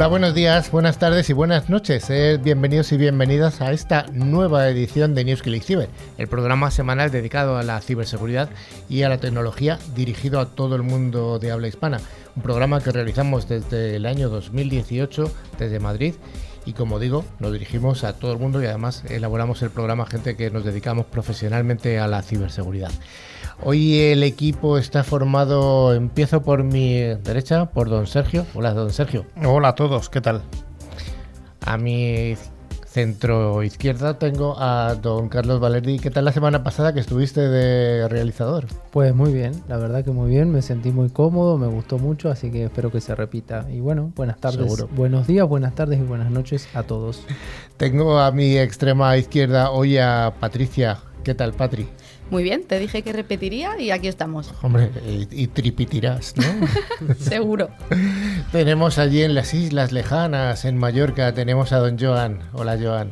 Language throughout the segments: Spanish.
Hola, buenos días, buenas tardes y buenas noches. Bienvenidos y bienvenidas a esta nueva edición de News Click Cyber, el programa semanal dedicado a la ciberseguridad y a la tecnología dirigido a todo el mundo de habla hispana. Un programa que realizamos desde el año 2018 desde Madrid y como digo, nos dirigimos a todo el mundo y además elaboramos el programa gente que nos dedicamos profesionalmente a la ciberseguridad. Hoy el equipo está formado, empiezo por mi derecha, por don Sergio. Hola, don Sergio. Hola a todos, ¿qué tal? A mi centro izquierda tengo a don Carlos Valerdi. ¿Qué tal la semana pasada que estuviste de realizador? Pues muy bien, la verdad que muy bien, me sentí muy cómodo, me gustó mucho, así que espero que se repita. Y bueno, buenas tardes, buenos días, buenas tardes y buenas noches a todos. Tengo a mi extrema izquierda hoy a Patricia. ¿Qué tal, Patri? Muy bien, te dije que repetiría y aquí estamos. Hombre, y, tripitirás, ¿no? Seguro. tenemos allí en las islas lejanas, en Mallorca, tenemos a don Joan. Hola, Joan.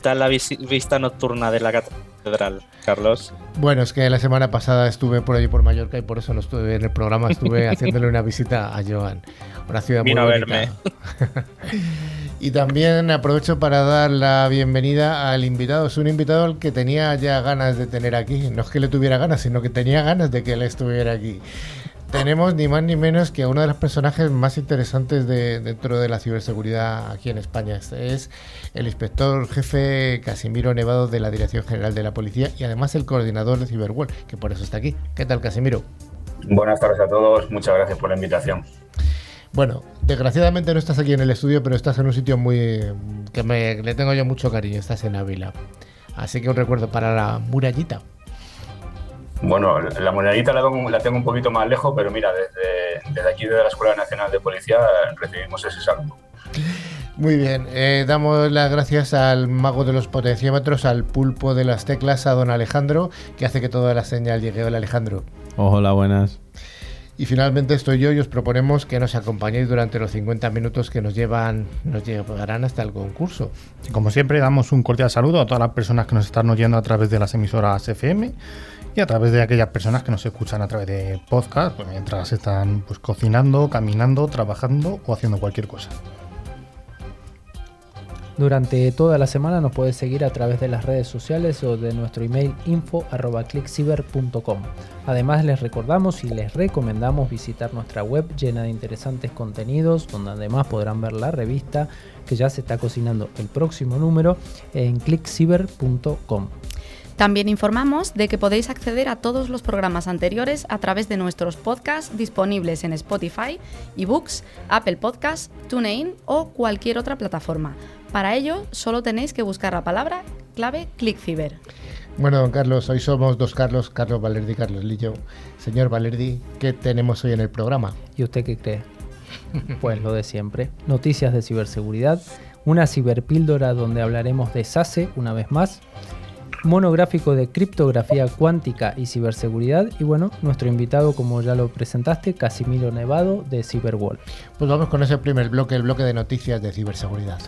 Tal la vista nocturna de la catedral, Carlos? Bueno, es que la semana pasada estuve por allí por Mallorca y por eso no estuve en el programa, estuve haciéndole una visita a Joan. Una ciudad muy Vino a verme. Y también aprovecho para dar la bienvenida al invitado. Es un invitado al que tenía ya ganas de tener aquí. No es que le tuviera ganas, sino que tenía ganas de que él estuviera aquí. Tenemos ni más ni menos que a uno de los personajes más interesantes de, dentro de la ciberseguridad aquí en España. Es el inspector jefe Casimiro Nevado de la Dirección General de la Policía y además el coordinador de Cyberworld, que por eso está aquí. ¿Qué tal, Casimiro? Buenas tardes a todos, muchas gracias por la invitación. Bueno, desgraciadamente no estás aquí en el estudio, pero estás en un sitio muy que me, le tengo yo mucho cariño. Estás en Ávila. Así que un recuerdo para la murallita. Bueno, la murallita la tengo, un poquito más lejos, pero mira, desde, desde aquí, desde la Escuela Nacional de Policía, recibimos ese salto. Muy bien, eh, damos las gracias al mago de los potenciómetros, al pulpo de las teclas, a don Alejandro, que hace que toda la señal llegue. Hola Alejandro. Hola, buenas. Y finalmente estoy yo y os proponemos que nos acompañéis durante los 50 minutos que nos llevan, nos llevarán hasta el concurso. Como siempre, damos un cordial saludo a todas las personas que nos están oyendo a través de las emisoras FM y a través de aquellas personas que nos escuchan a través de podcast, pues mientras están pues, cocinando, caminando, trabajando o haciendo cualquier cosa. Durante toda la semana nos puedes seguir a través de las redes sociales o de nuestro email info.clickciber.com. Además les recordamos y les recomendamos visitar nuestra web llena de interesantes contenidos, donde además podrán ver la revista que ya se está cocinando el próximo número en clickciber.com. También informamos de que podéis acceder a todos los programas anteriores a través de nuestros podcasts disponibles en Spotify, eBooks, Apple Podcasts, TuneIn o cualquier otra plataforma. Para ello, solo tenéis que buscar la palabra clave ClickCiber. Bueno, don Carlos, hoy somos dos Carlos, Carlos Valerdi y Carlos Lillo. Señor Valerdi, ¿qué tenemos hoy en el programa? ¿Y usted qué cree? pues lo de siempre. Noticias de ciberseguridad, una ciberpíldora donde hablaremos de SASE una vez más, monográfico de criptografía cuántica y ciberseguridad. Y bueno, nuestro invitado, como ya lo presentaste, Casimiro Nevado de Cyberwall. Pues vamos con ese primer bloque, el bloque de noticias de ciberseguridad.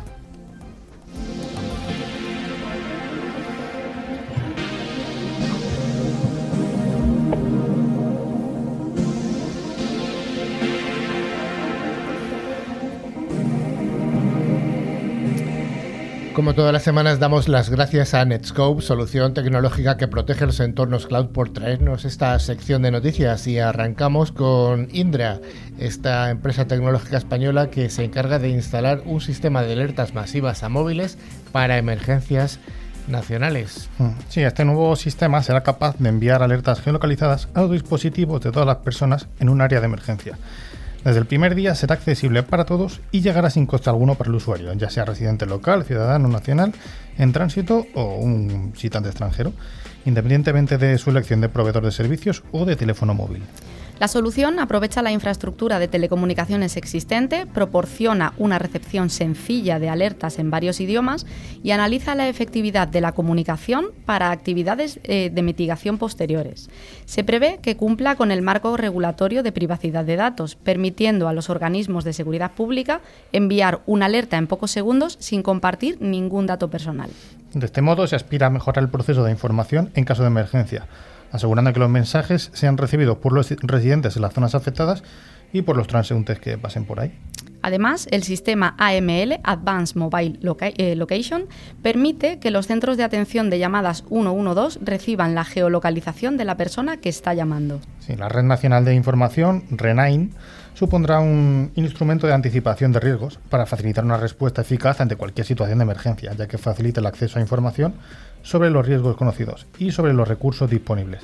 Como todas las semanas damos las gracias a Netscope, solución tecnológica que protege los entornos cloud por traernos esta sección de noticias y arrancamos con Indra, esta empresa tecnológica española que se encarga de instalar un sistema de alertas masivas a móviles para emergencias nacionales. Hmm. Sí, este nuevo sistema será capaz de enviar alertas geolocalizadas a los dispositivos de todas las personas en un área de emergencia. Desde el primer día será accesible para todos y llegará sin coste alguno para el usuario, ya sea residente local, ciudadano nacional, en tránsito o un visitante extranjero, independientemente de su elección de proveedor de servicios o de teléfono móvil. La solución aprovecha la infraestructura de telecomunicaciones existente, proporciona una recepción sencilla de alertas en varios idiomas y analiza la efectividad de la comunicación para actividades eh, de mitigación posteriores. Se prevé que cumpla con el marco regulatorio de privacidad de datos, permitiendo a los organismos de seguridad pública enviar una alerta en pocos segundos sin compartir ningún dato personal. De este modo se aspira a mejorar el proceso de información en caso de emergencia asegurando que los mensajes sean recibidos por los residentes en las zonas afectadas y por los transeúntes que pasen por ahí. Además, el sistema AML, Advanced Mobile Loca- eh, Location, permite que los centros de atención de llamadas 112 reciban la geolocalización de la persona que está llamando. Sí, la Red Nacional de Información, RENAIN, supondrá un instrumento de anticipación de riesgos para facilitar una respuesta eficaz ante cualquier situación de emergencia, ya que facilita el acceso a información sobre los riesgos conocidos y sobre los recursos disponibles,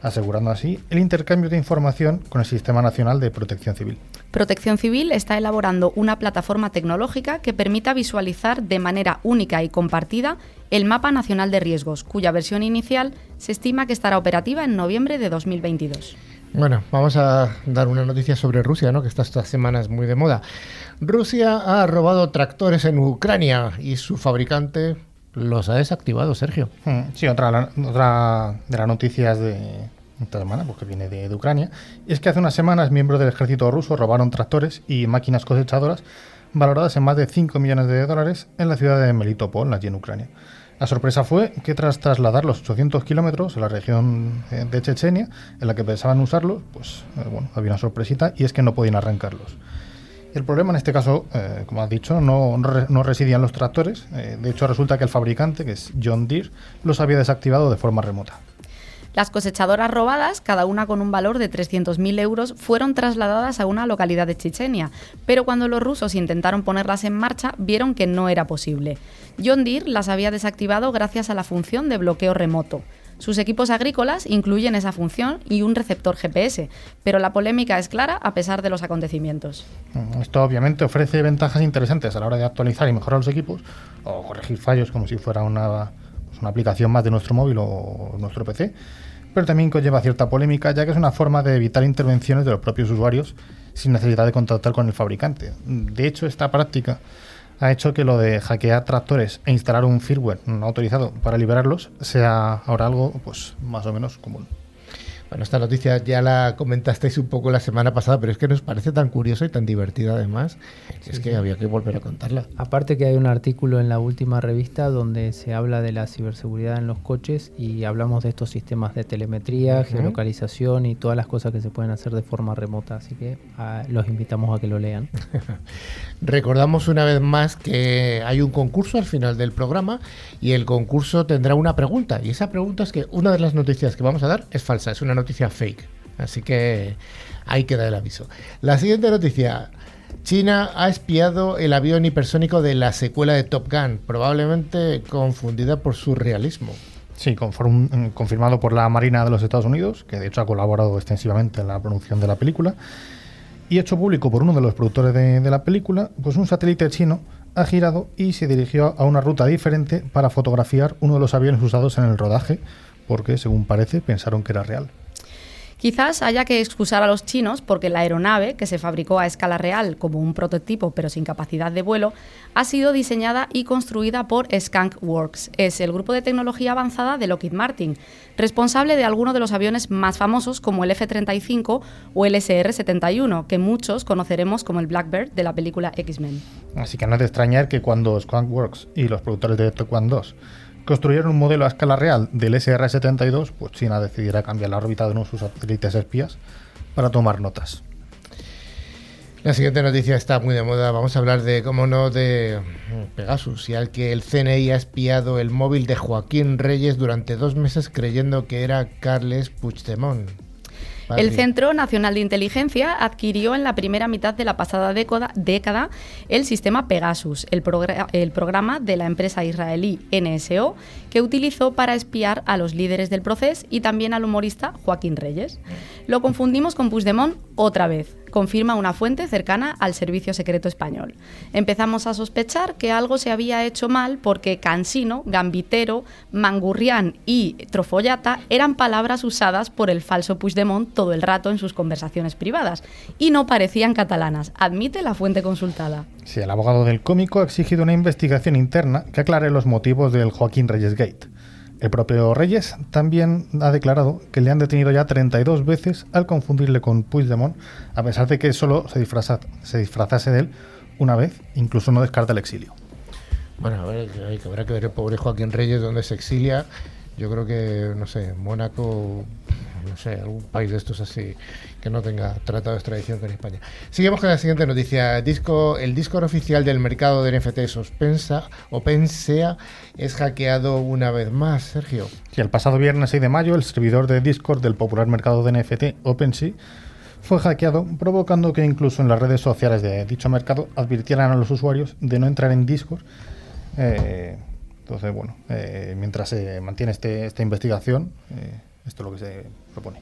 asegurando así el intercambio de información con el Sistema Nacional de Protección Civil. Protección Civil está elaborando una plataforma tecnológica que permita visualizar de manera única y compartida el Mapa Nacional de Riesgos, cuya versión inicial se estima que estará operativa en noviembre de 2022. Bueno, vamos a dar una noticia sobre Rusia, ¿no? que está estas semanas muy de moda. Rusia ha robado tractores en Ucrania y su fabricante los ha desactivado, Sergio. Mm, Sí, otra, de las noticias de esta semana, porque viene de, de Ucrania, es que hace unas semanas miembros del ejército ruso robaron tractores y máquinas cosechadoras valoradas en más de 5 millones de dólares en la ciudad de Melitopol, allí en Ucrania. La sorpresa fue que tras trasladar los 800 kilómetros a la región eh, de Chechenia, en la que pensaban usarlos, pues eh, bueno, había una sorpresita y es que no podían arrancarlos. El problema en este caso, eh, como has dicho, no, no re- no residían los tractores. de hecho, resulta que el fabricante, que es John Deere, los había desactivado de forma remota. Las cosechadoras robadas, cada una con un valor de 300.000 euros, fueron trasladadas a una localidad de Chechenia, pero cuando los rusos intentaron ponerlas en marcha, vieron que no era posible. John Deere las había desactivado gracias a la función de bloqueo remoto. Sus equipos agrícolas incluyen esa función y un receptor GPS, pero la polémica es clara a pesar de los acontecimientos. Mm, Esto obviamente ofrece ventajas interesantes a la hora de actualizar y mejorar los equipos o corregir fallos como si fuera una, una aplicación más de nuestro móvil o nuestro PC, pero también conlleva cierta polémica ya que es una forma de evitar intervenciones de los propios usuarios sin necesidad de contactar con el fabricante. De hecho, esta práctica ha hecho que lo de hackear tractores e instalar un firmware no autorizado para liberarlos sea ahora algo pues más o menos común. Bueno, esta noticia ya la comentasteis un poco la semana pasada, pero es que nos parece tan curiosa y tan divertida además, es que había que volver a contarla. Aparte que hay un artículo en la última revista donde se habla de la ciberseguridad en los coches y hablamos de estos sistemas de telemetría, Ujú. geolocalización y todas las cosas que se pueden hacer de forma remota. Así que ah, los invitamos a que lo lean. Recordamos una vez más que hay un concurso al final del programa y el concurso tendrá una pregunta. Y esa pregunta es que una de las noticias que vamos a dar es falsa, es una noticia fake. Así que ahí queda el aviso. La siguiente noticia. China ha espiado el avión hipersónico de la secuela de Top Gun, probablemente confundida por su realismo. Sí, confirmado por la Marina de los Estados Unidos, que de hecho ha colaborado extensivamente en la producción de la película, y hecho público por uno de los productores de la película, pues un satélite chino ha girado y se dirigió a una ruta diferente para fotografiar uno de los aviones usados en el rodaje, porque según parece pensaron que era real. Quizás haya que excusar a los chinos porque la aeronave, que se fabricó a escala real como un prototipo pero sin capacidad de vuelo, ha sido diseñada y construida por Skunk Works. Es el grupo de tecnología avanzada de Lockheed Martin, responsable de algunos de los aviones más famosos como el F-35 o el SR-71, que muchos conoceremos como el Blackbird de la película X-Men. Así que no es de extrañar que cuando Skunkworks y los productores de Top Gun 2 construyeron un modelo a escala real del SR-72, pues China decidiera cambiar la órbita de uno de sus satélites espías para tomar notas. La siguiente noticia está muy de moda. Vamos a hablar de, cómo no, de Pegasus y al que el CNI ha espiado el móvil de Joaquín Reyes durante dos meses creyendo que era Carles Puigdemont. El. Centro Nacional de Inteligencia adquirió en la primera mitad de la pasada década, el sistema Pegasus, el, el programa de la empresa israelí NSO, que utilizó para espiar a los líderes del proceso y también al humorista Joaquín Reyes. Lo confundimos con Puigdemont otra vez, confirma una fuente cercana al Servicio Secreto Español. Empezamos a sospechar que algo se había hecho mal porque cansino, gambitero, mangurrián y trofollata eran palabras usadas por el falso Puigdemont todo el rato en sus conversaciones privadas y no parecían catalanas, admite la fuente consultada. Sí, el abogado del cómico ha exigido una investigación interna que aclare los motivos del Joaquín Reyes Gate. El propio Reyes también ha declarado que le han detenido ya 32 veces al confundirle con Puigdemont, a pesar de que solo se, se disfrazase de él una vez, incluso no descarta el exilio. Bueno, a ver, que habrá que ver el pobre Joaquín Reyes donde se exilia. Yo creo que, no sé, Mónaco no sé, algún país de estos así que no tenga tratado de extradición con España. Seguimos con la siguiente noticia. Disco, el Discord oficial del mercado de NFTs Ospensa, OpenSea es hackeado una vez más, Sergio. Y el pasado viernes 6 de mayo, el servidor de Discord del popular mercado de NFT OpenSea fue hackeado, provocando que incluso en las redes sociales de dicho mercado advirtieran a los usuarios de no entrar en Discord. Eh, entonces, bueno, eh, mientras se mantiene este, esta investigación, eh, esto es lo que se propone.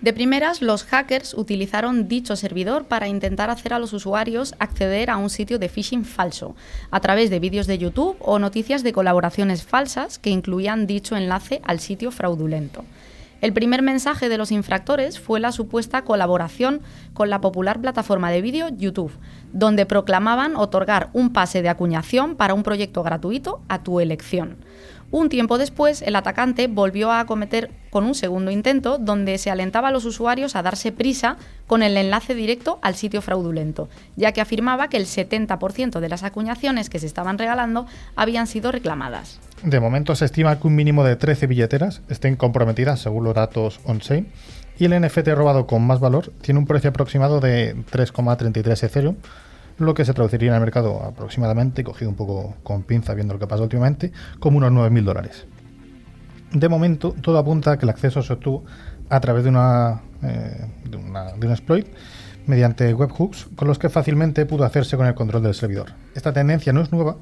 De primeras, los hackers utilizaron dicho servidor para intentar hacer a los usuarios acceder a un sitio de phishing falso, a través de vídeos de YouTube o noticias de colaboraciones falsas que incluían dicho enlace al sitio fraudulento. El primer mensaje de los infractores fue la supuesta colaboración con la popular plataforma de vídeo YouTube, donde proclamaban otorgar un pase de acuñación para un proyecto gratuito a tu elección. Un tiempo después, el atacante volvió a acometer con un segundo intento donde se alentaba a los usuarios a darse prisa con el enlace directo al sitio fraudulento, ya que afirmaba que el 70% de las acuñaciones que se estaban regalando habían sido reclamadas. De momento se estima que un mínimo de 13 billeteras estén comprometidas según los datos on-chain y el NFT robado con más valor tiene un precio aproximado de 3,33 Ethereum lo que se traduciría en el mercado aproximadamente, cogido un poco con pinza viendo lo que pasó últimamente, como unos 9.000 dólares. De momento, todo apunta a que el acceso se obtuvo a través de, una, eh, de, un exploit mediante webhooks con los que fácilmente pudo hacerse con el control del servidor. Esta tendencia no es nueva,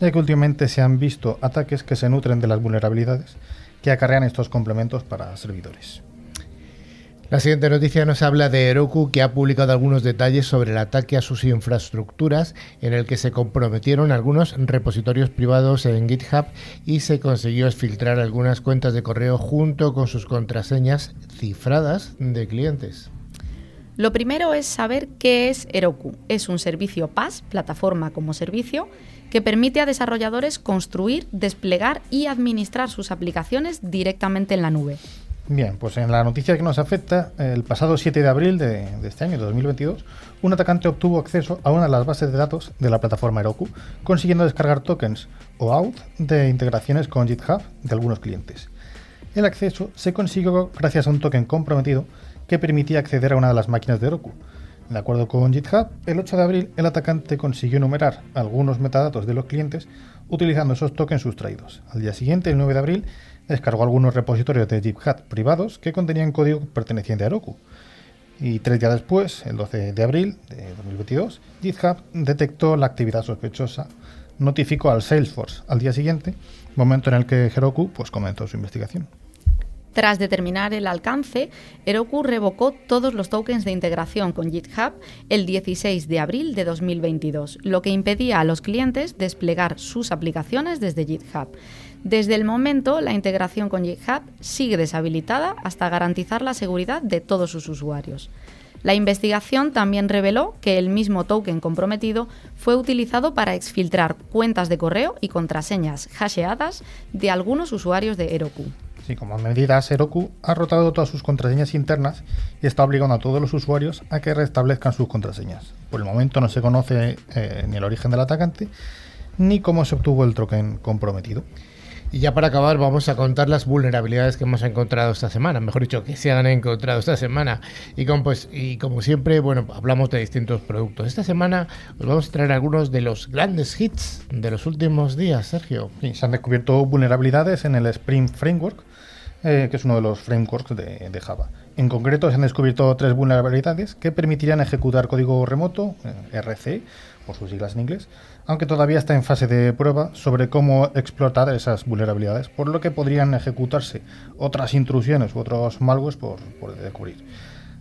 ya que últimamente se han visto ataques que se nutren de las vulnerabilidades que acarrean estos complementos para servidores. La siguiente noticia nos habla de Heroku, que ha publicado algunos detalles sobre el ataque a sus infraestructuras, en el que se comprometieron algunos repositorios privados en GitHub y se consiguió exfiltrar algunas cuentas de correo junto con sus contraseñas cifradas de clientes. Lo primero es saber qué es Heroku. Es un servicio PaaS, plataforma como servicio, que permite a desarrolladores construir, desplegar y administrar sus aplicaciones directamente en la nube. Bien, pues en la noticia que nos afecta, el pasado 7 de abril de, este año, de 2022, un atacante obtuvo acceso a una de las bases de datos de la plataforma Heroku, consiguiendo descargar tokens o out de integraciones con GitHub de algunos clientes. El acceso se consiguió gracias a un token comprometido que permitía acceder a una de las máquinas de Heroku. De acuerdo con GitHub, el 8 de abril el atacante consiguió enumerar algunos metadatos de los clientes utilizando esos tokens sustraídos. Al día siguiente, el 9 de abril, descargó algunos repositorios de GitHub privados que contenían código perteneciente a Heroku. Y tres días después, el 12 de abril de 2022, GitHub detectó la actividad sospechosa, notificó al Salesforce al día siguiente, momento en el que Heroku pues, comenzó su investigación. Tras determinar el alcance, Heroku revocó todos los tokens de integración con GitHub el 16 de abril de 2022, lo que impedía a los clientes desplegar sus aplicaciones desde GitHub. Desde el momento, la integración con GitHub sigue deshabilitada hasta garantizar la seguridad de todos sus usuarios. La investigación también reveló que el mismo token comprometido fue utilizado para exfiltrar cuentas de correo y contraseñas hasheadas de algunos usuarios de Heroku. Sí, como medida, Heroku ha rotado todas sus contraseñas internas y está obligando a todos los usuarios a que restablezcan sus contraseñas. Por el momento no se conoce eh, ni el origen del atacante ni cómo se obtuvo el token comprometido. Y ya para acabar vamos a contar las vulnerabilidades que hemos encontrado esta semana, mejor dicho, que se han encontrado esta semana. Y como, pues, y como siempre, bueno, hablamos de distintos productos. Esta semana os vamos a traer algunos de los grandes hits de los últimos días, Sergio. Se han descubierto vulnerabilidades en el Spring Framework, eh, que es uno de los frameworks de, Java. En concreto, se han descubierto tres vulnerabilidades que permitirían ejecutar código remoto, eh, RC, por sus siglas en inglés, aunque todavía está en fase de prueba sobre cómo explotar esas vulnerabilidades, por lo que podrían ejecutarse otras intrusiones u otros malwares por, por descubrir.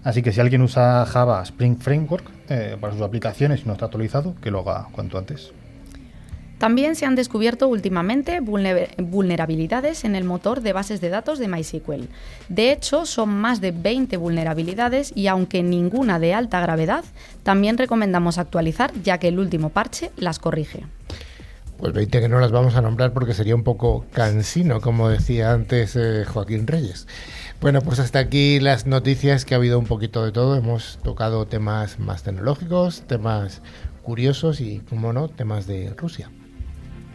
Así que si alguien usa Java Spring Framework eh, para sus aplicaciones y no está actualizado, que lo haga cuanto antes. También se han descubierto últimamente vulnerabilidades en el motor de bases de datos de MySQL. De hecho, son más de 20 vulnerabilidades y aunque ninguna de alta gravedad, también recomendamos actualizar ya que el último parche las corrige. Pues 20 que no las vamos a nombrar porque sería un poco cansino, como decía antes eh, Joaquín Reyes. Bueno, pues hasta aquí las noticias que ha habido un poquito de todo. Hemos tocado temas más tecnológicos, temas curiosos y, como no, temas de Rusia.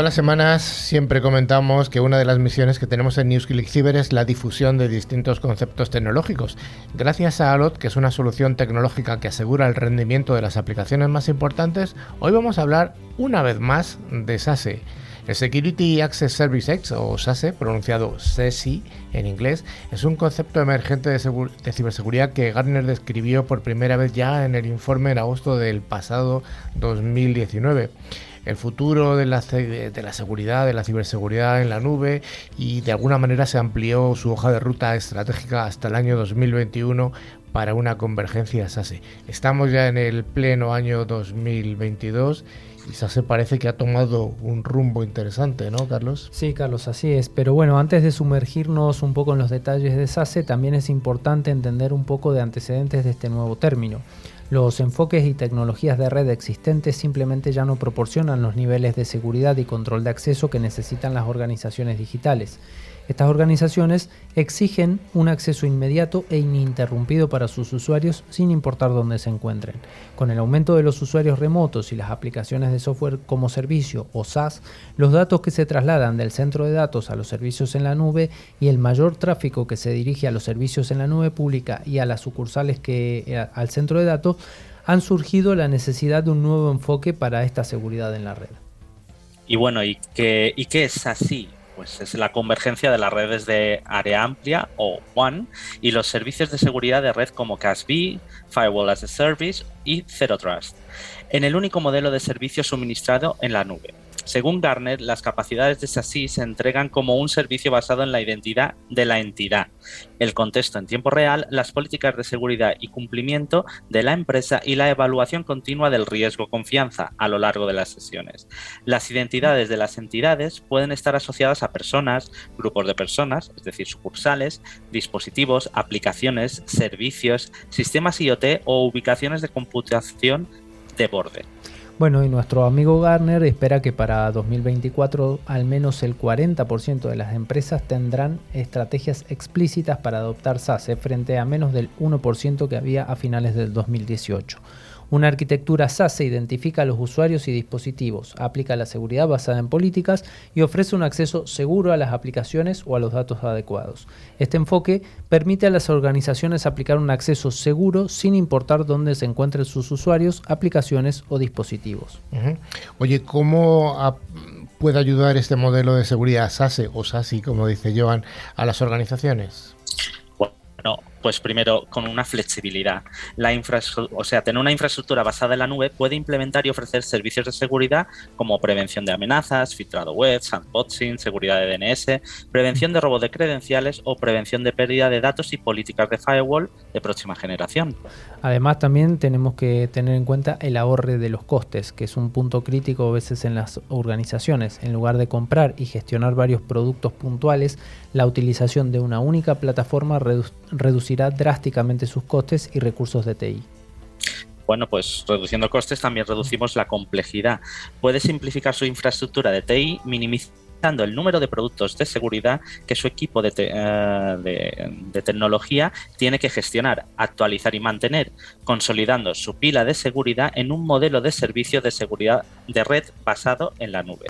Todas las semanas, siempre comentamos que una de las misiones que tenemos en NewsClick Cyber es la difusión de distintos conceptos tecnológicos. Gracias a Alot, que es una solución tecnológica que asegura el rendimiento de las aplicaciones más importantes, hoy vamos a hablar una vez más de SASE. El Security Access Service X, o SASE, pronunciado SESI en inglés, es un concepto emergente de, de, ciberseguridad que Gartner describió por primera vez ya en el informe en agosto del pasado 2019 el futuro de la, seguridad, de la ciberseguridad en la nube y de alguna manera se amplió su hoja de ruta estratégica hasta el año 2021 para una convergencia SASE. Estamos ya en el pleno año 2022 y SASE parece que ha tomado un rumbo interesante, ¿no, Carlos? Sí, Carlos, así es. Pero bueno, antes de sumergirnos un poco en los detalles de SASE, también es importante entender un poco de antecedentes de este nuevo término. Los enfoques y tecnologías de red existentes simplemente ya no proporcionan los niveles de seguridad y control de acceso que necesitan las organizaciones digitales. Estas organizaciones exigen un acceso inmediato e ininterrumpido para sus usuarios sin importar dónde se encuentren. Con el aumento de los usuarios remotos y las aplicaciones de software como servicio o SaaS, los datos que se trasladan del centro de datos a los servicios en la nube y el mayor tráfico que se dirige a los servicios en la nube pública y a las sucursales que eh, al centro de datos han surgido la necesidad de un nuevo enfoque para esta seguridad en la red. Y bueno, ¿y y qué es así? Pues es la convergencia de las redes de área amplia o WAN y los servicios de seguridad de red como CASB, Firewall as a Service y Zero Trust, en el único modelo de servicio suministrado en la nube. Según Gartner, las capacidades de SASI se entregan como un servicio basado en la identidad de la entidad, el contexto en tiempo real, las políticas de seguridad y cumplimiento de la empresa y la evaluación continua del riesgo confianza a lo largo de las sesiones. Las identidades de las entidades pueden estar asociadas a personas, grupos de personas, es decir, sucursales, dispositivos, aplicaciones, servicios, sistemas IoT o ubicaciones de computación de borde. Bueno, y nuestro amigo Garner espera que para 2024 al menos el 40% de las empresas tendrán estrategias explícitas para adoptar SASE frente a menos del 1% que había a finales del 2018. Una arquitectura SASE identifica a los usuarios y dispositivos, aplica la seguridad basada en políticas y ofrece un acceso seguro a las aplicaciones o a los datos adecuados. Este enfoque permite a las organizaciones aplicar un acceso seguro sin importar dónde se encuentren sus usuarios, aplicaciones o dispositivos. Oye, ¿cómo puede ayudar este modelo de seguridad SASE o SASI, como dice Joan, a las organizaciones? Bueno, pues primero con una flexibilidad. La o sea, tener una infraestructura basada en la nube puede implementar y ofrecer servicios de seguridad como prevención de amenazas, filtrado web, sandboxing, seguridad de DNS, prevención de robo de credenciales o prevención de pérdida de datos y políticas de firewall de próxima generación. Además, también tenemos que tener en cuenta el ahorro de los costes, que es un punto crítico a veces en las organizaciones. En lugar de comprar y gestionar varios productos puntuales, la utilización de una única plataforma reduce drásticamente sus costes y recursos de TI. Bueno, pues reduciendo costes también reducimos la complejidad. Puede simplificar su infraestructura de TI minimizando el número de productos de seguridad que su equipo de, eh, de, tecnología tiene que gestionar, actualizar y mantener, consolidando su pila de seguridad en un modelo de servicio de seguridad de red basado en la nube.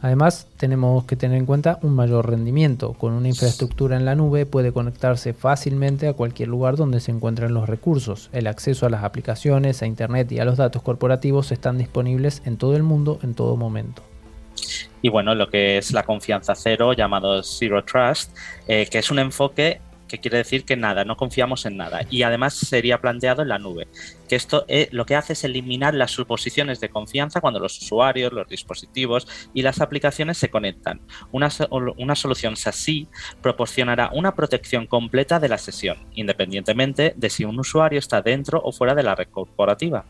Además, tenemos que tener en cuenta un mayor rendimiento. Con una infraestructura en la nube puede conectarse fácilmente a cualquier lugar donde se encuentren los recursos. El acceso a las aplicaciones, a Internet y a los datos corporativos están disponibles en todo el mundo en todo momento. Y bueno, lo que es la confianza cero, llamado Zero Trust, eh, que es un enfoque que quiere decir que nada, no confiamos en nada. Y además sería planteado en la nube, que esto eh, lo que hace es eliminar las suposiciones de confianza cuando los usuarios, los dispositivos y las aplicaciones se conectan. Una, una solución SASI proporcionará una protección completa de la sesión, independientemente de si un usuario está dentro o fuera de la red corporativa.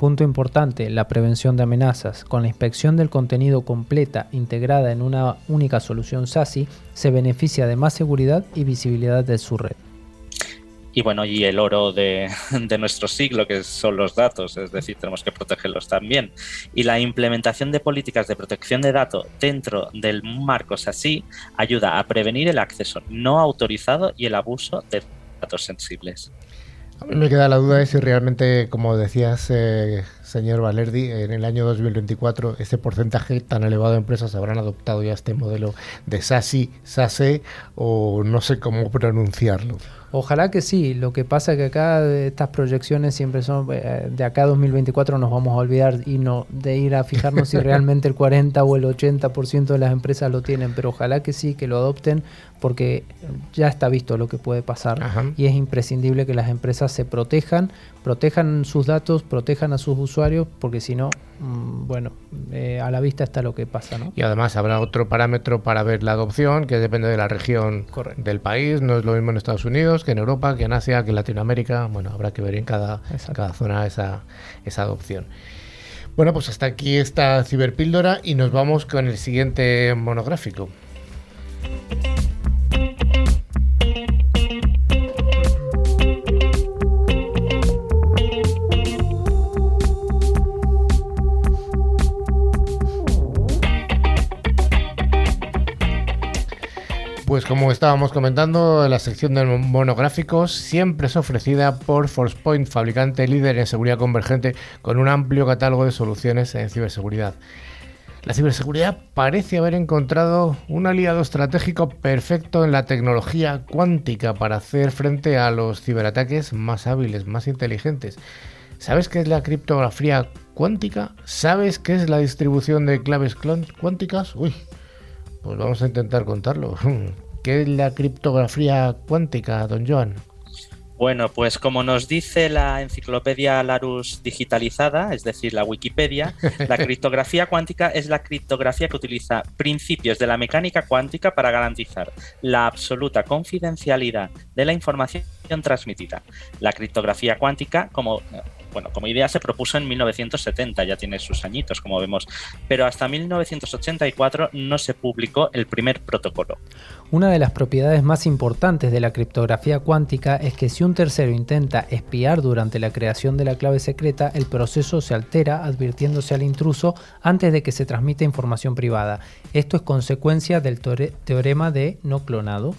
Punto importante, la prevención de amenazas. Con la inspección del contenido completa integrada en una única solución SASI, se beneficia de más seguridad y visibilidad de su red. Y bueno, y el oro de, nuestro siglo, que son los datos, es decir, tenemos que protegerlos también. Y la implementación de políticas de protección de datos dentro del marco SASI ayuda a prevenir el acceso no autorizado y el abuso de datos sensibles. A mí me queda la duda de si realmente, como decías, eh, señor Valerdi, en el año 2024 ese porcentaje tan elevado de empresas habrán adoptado ya este modelo de SASI, SASE o no sé cómo pronunciarlo. Ojalá que sí, lo que pasa es que acá estas proyecciones siempre son, eh, de acá a 2024 nos vamos a olvidar y no de ir a fijarnos si realmente el 40 o el 80% de las empresas lo tienen, pero ojalá que sí, que lo adopten porque ya está visto lo que puede pasar Ajá. y es imprescindible que las empresas se protejan, protejan sus datos, protejan a sus usuarios, porque si no, mmm, bueno, eh, a la vista está lo que pasa. ¿no? Y además habrá otro parámetro para ver la adopción, que depende de la región Correcto. del país, no es lo mismo en Estados Unidos que en Europa, que en Asia, que en Latinoamérica, bueno, habrá que ver en cada, cada zona esa, esa adopción. Bueno, pues hasta aquí esta ciberpíldora y nos vamos con el siguiente monográfico. Pues como estábamos comentando, la sección de monográficos siempre es ofrecida por ForcePoint, fabricante líder en seguridad convergente con un amplio catálogo de soluciones en ciberseguridad. La ciberseguridad parece haber encontrado un aliado estratégico perfecto en la tecnología cuántica para hacer frente a los ciberataques más hábiles, más inteligentes. ¿Sabes qué es la criptografía cuántica? ¿Sabes qué es la distribución de claves cuánticas? Uy, pues vamos a intentar contarlo. ¿Qué es la criptografía cuántica, don Joan? Bueno, pues como nos dice la enciclopedia Larus digitalizada, es decir, la Wikipedia, la criptografía cuántica es la criptografía que utiliza principios de la mecánica cuántica para garantizar la absoluta confidencialidad de la información transmitida. La criptografía cuántica, como bueno, como idea se propuso en 1970, ya tiene sus añitos, como vemos, pero hasta 1984 no se publicó el primer protocolo. Una de las propiedades más importantes de la criptografía cuántica es que si un tercero intenta espiar durante la creación de la clave secreta, el proceso se altera advirtiéndose al intruso antes de que se transmita información privada. Esto es consecuencia del teorema de no clonado.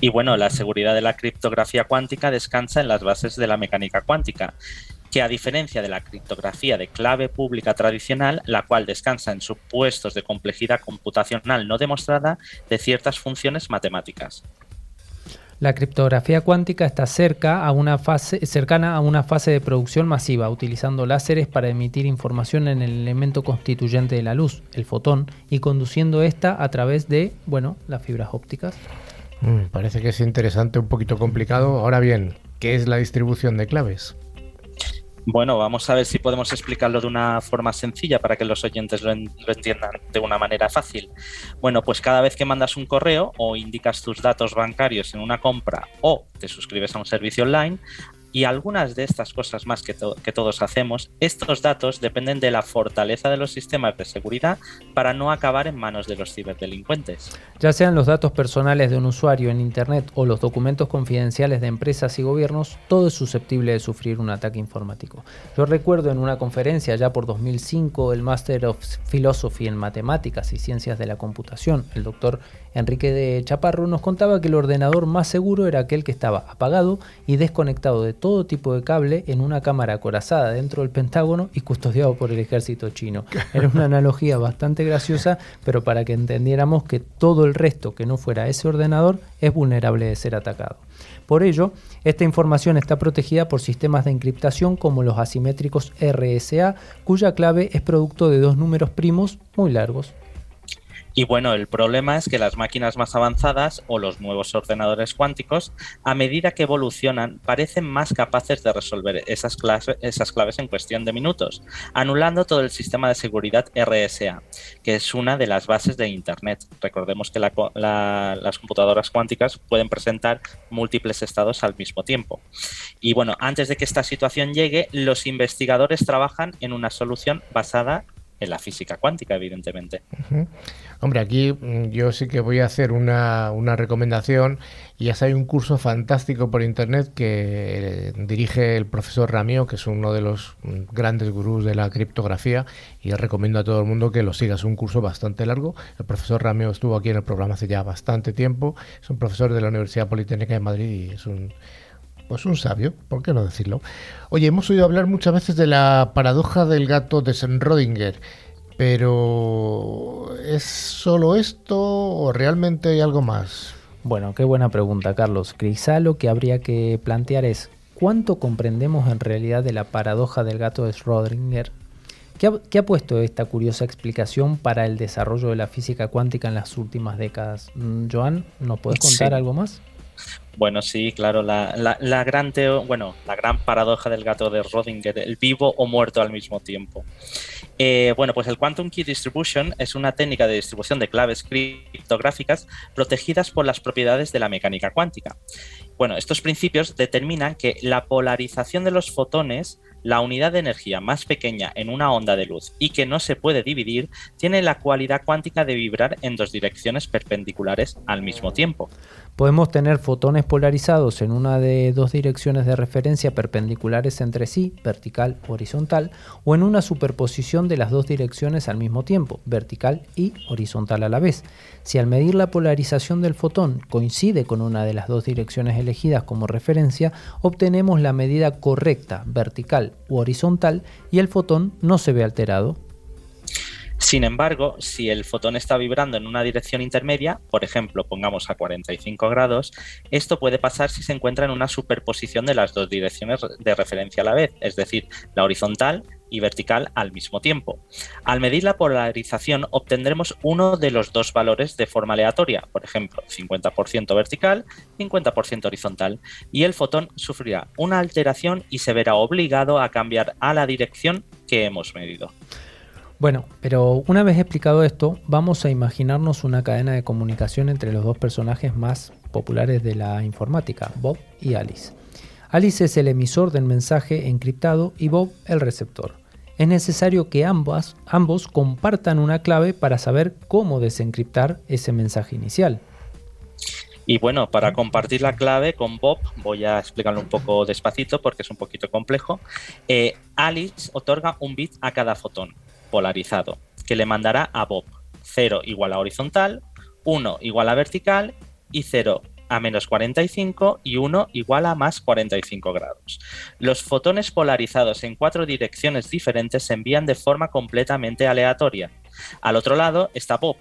Y bueno, la seguridad de la criptografía cuántica descansa en las bases de la mecánica cuántica, que a diferencia de la criptografía de clave pública tradicional, la cual descansa en supuestos de complejidad computacional no demostrada de ciertas funciones matemáticas. La criptografía cuántica está cerca a una fase, cercana a una fase de producción masiva, utilizando láseres para emitir información en el elemento constituyente de la luz, el fotón, y conduciendo esta a través de, bueno, las fibras ópticas. Mm, parece que es interesante, un poquito complicado. Ahora bien, ¿qué es la distribución de claves? Bueno, vamos a ver si podemos explicarlo de una forma sencilla para que los oyentes lo, lo, entiendan de una manera fácil. Bueno, pues cada vez que mandas un correo o indicas tus datos bancarios en una compra o te suscribes a un servicio online, y algunas de estas cosas más que, to que, todos hacemos, estos datos dependen de la fortaleza de los sistemas de seguridad para no acabar en manos de los ciberdelincuentes. Ya sean los datos personales de un usuario en Internet o los documentos confidenciales de empresas y gobiernos, todo es susceptible de sufrir un ataque informático. Yo recuerdo en una conferencia ya por 2005 el Master of Philosophy en Matemáticas y Ciencias de la Computación, el doctor Enrique de Chaparro, nos contaba que el ordenador más seguro era aquel que estaba apagado y desconectado de todo tipo de cable en una cámara acorazada dentro del Pentágono y custodiado por el ejército chino. Era una analogía bastante graciosa, pero para que entendiéramos que todo el resto que no fuera ese ordenador es vulnerable de ser atacado. Por ello, esta información está protegida por sistemas de encriptación como los asimétricos RSA, cuya clave es producto de dos números primos muy largos. Y bueno, el problema es que las máquinas más avanzadas o los nuevos ordenadores cuánticos, a medida que evolucionan, parecen más capaces de resolver esas, claves en cuestión de minutos, anulando todo el sistema de seguridad RSA, que es una de las bases de Internet. Recordemos que las computadoras cuánticas pueden presentar múltiples estados al mismo tiempo. Y bueno, antes de que esta situación llegue, los investigadores trabajan en una solución basada en la física cuántica, evidentemente. Hombre, aquí mm, yo sí que voy a hacer una, una recomendación. Ya hay un curso fantástico por internet que dirige el profesor Ramio, que es uno de los mm, grandes gurús de la criptografía, y recomiendo a todo el mundo que lo siga. Es un curso bastante largo. El profesor Ramio estuvo aquí en el programa hace ya bastante tiempo. Es un profesor de la Universidad Politécnica de Madrid y es un pues un sabio, ¿por qué no decirlo? Oye, hemos oído hablar muchas veces de la paradoja del gato de Schrödinger, pero ¿es solo esto o realmente hay algo más? Bueno, qué buena pregunta, Carlos. Quizá lo que habría que plantear es cuánto comprendemos en realidad de la paradoja del gato de Schrödinger. ¿Qué ha, puesto esta curiosa explicación para el desarrollo de la física cuántica en las últimas décadas? Mm, Joan, ¿nos puedes contar algo más? Bueno, sí, claro, la, la, gran bueno, la gran paradoja del gato de Rodinger, el vivo o muerto al mismo tiempo. Eh, bueno, pues el Quantum Key Distribution es una técnica de distribución de claves criptográficas protegidas por las propiedades de la mecánica cuántica. Bueno, estos principios determinan que la polarización de los fotones la unidad de energía más pequeña en una onda de luz y que no se puede dividir tiene la cualidad cuántica de vibrar en dos direcciones perpendiculares al mismo tiempo. Podemos tener fotones polarizados en una de dos direcciones de referencia perpendiculares entre sí, vertical o horizontal, o en una superposición de las dos direcciones al mismo tiempo, vertical y horizontal a la vez. Si al medir la polarización del fotón coincide con una de las dos direcciones elegidas como referencia, obtenemos la medida correcta, vertical u horizontal, y el fotón no se ve alterado. Sin embargo, si el fotón está vibrando en una dirección intermedia, por ejemplo, pongamos a 45 grados, esto puede pasar si se encuentra en una superposición de las dos direcciones de referencia a la vez, es decir, la horizontal y vertical al mismo tiempo. Al medir la polarización obtendremos uno de los dos valores de forma aleatoria, por ejemplo, 50% vertical, 50% horizontal, y el fotón sufrirá una alteración y se verá obligado a cambiar a la dirección que hemos medido. Bueno, pero una vez explicado esto, vamos a imaginarnos una cadena de comunicación entre los dos personajes más populares de la informática, Bob y Alice. Alice es el emisor del mensaje encriptado y Bob el receptor. Es necesario que ambas, ambos compartan una clave para saber cómo desencriptar ese mensaje inicial. Y bueno, para compartir la clave con Bob, voy a explicarlo un poco despacito porque es un poquito complejo. Eh, Alice otorga un bit a cada fotón polarizado, que le mandará a Bob 0 igual a horizontal, 1 igual a vertical y 0 a menos 45 y 1 igual a más 45 grados. Los fotones polarizados en cuatro direcciones diferentes se envían de forma completamente aleatoria. Al otro lado está Bob,